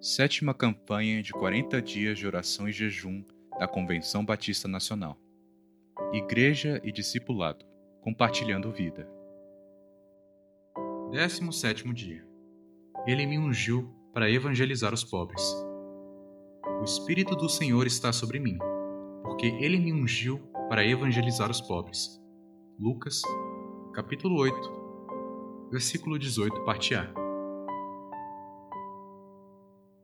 Sétima campanha de 40 dias de oração e jejum da Convenção Batista Nacional. Igreja e discipulado, compartilhando vida. 17 dia. Ele me ungiu para evangelizar os pobres. O Espírito do Senhor está sobre mim, porque ele me ungiu para evangelizar os pobres. Lucas, capítulo 8, versículo 18, parte A.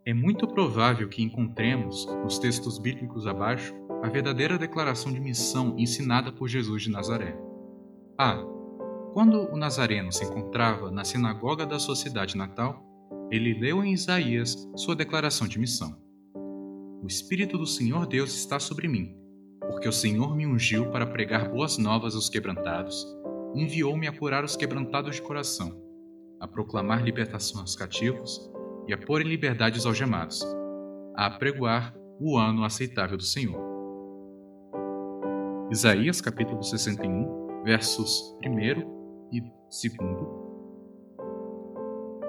É muito provável que encontremos, nos textos bíblicos abaixo, a verdadeira declaração de missão ensinada por Jesus de Nazaré. A. Quando o Nazareno se encontrava na sinagoga da sua cidade natal, ele leu em Isaías sua declaração de missão. O Espírito do Senhor Deus está sobre mim, porque o Senhor me ungiu para pregar boas novas aos quebrantados, enviou-me a curar os quebrantados de coração, a proclamar libertação aos cativos e a pôr em liberdade os algemados, a apregoar o ano aceitável do Senhor. Isaías capítulo 61, versos 1 e 2.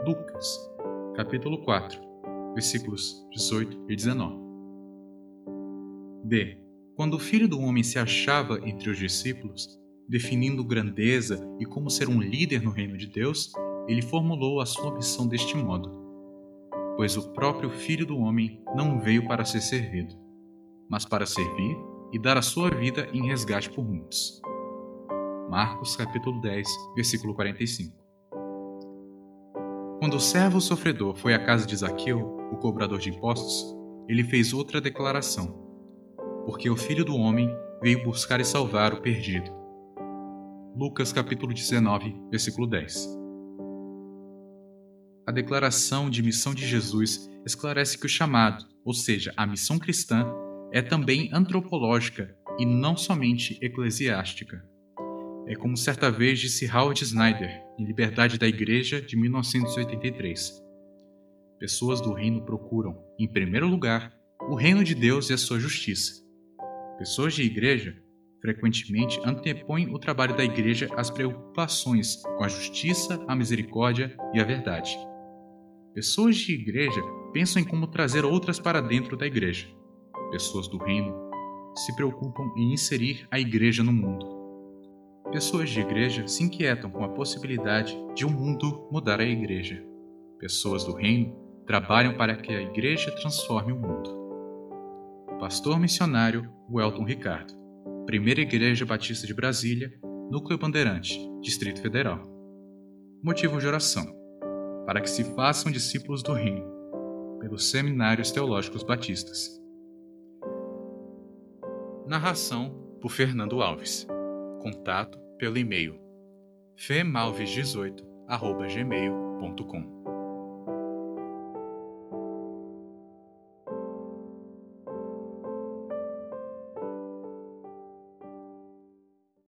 Lucas capítulo 4, versículos 18 e 19. B. Quando o Filho do Homem se achava entre os discípulos, definindo grandeza e como ser um líder no reino de Deus, ele formulou a sua missão deste modo: pois o próprio Filho do Homem não veio para ser servido, mas para servir e dar a sua vida em resgate por muitos. Marcos capítulo 10, versículo 45. Quando o servo sofredor foi à casa de Zaqueu, o cobrador de impostos, ele fez outra declaração: porque o Filho do homem veio buscar e salvar o perdido. Lucas capítulo 19, versículo 10. A declaração de missão de Jesus esclarece que o chamado, ou seja, a missão cristã, é também antropológica e não somente eclesiástica. É como certa vez disse Howard Snyder, em Liberdade da Igreja, de 1983. Pessoas do reino procuram, em primeiro lugar, o reino de Deus e a sua justiça. Pessoas de igreja frequentemente antepõem o trabalho da igreja às preocupações com a justiça, a misericórdia e a verdade. Pessoas de igreja pensam em como trazer outras para dentro da igreja. Pessoas do reino se preocupam em inserir a igreja no mundo. Pessoas de igreja se inquietam com a possibilidade de o um mundo mudar a igreja. Pessoas do reino trabalham para que a igreja transforme o mundo. Pastor missionário Welton Ricardo, Primeira Igreja Batista de Brasília, Núcleo Bandeirante, Distrito Federal. Motivo de oração para que se façam discípulos do Reino, pelos Seminários Teológicos Batistas. Narração por Fernando Alves. Contato pelo e-mail femalves18@gmail.com.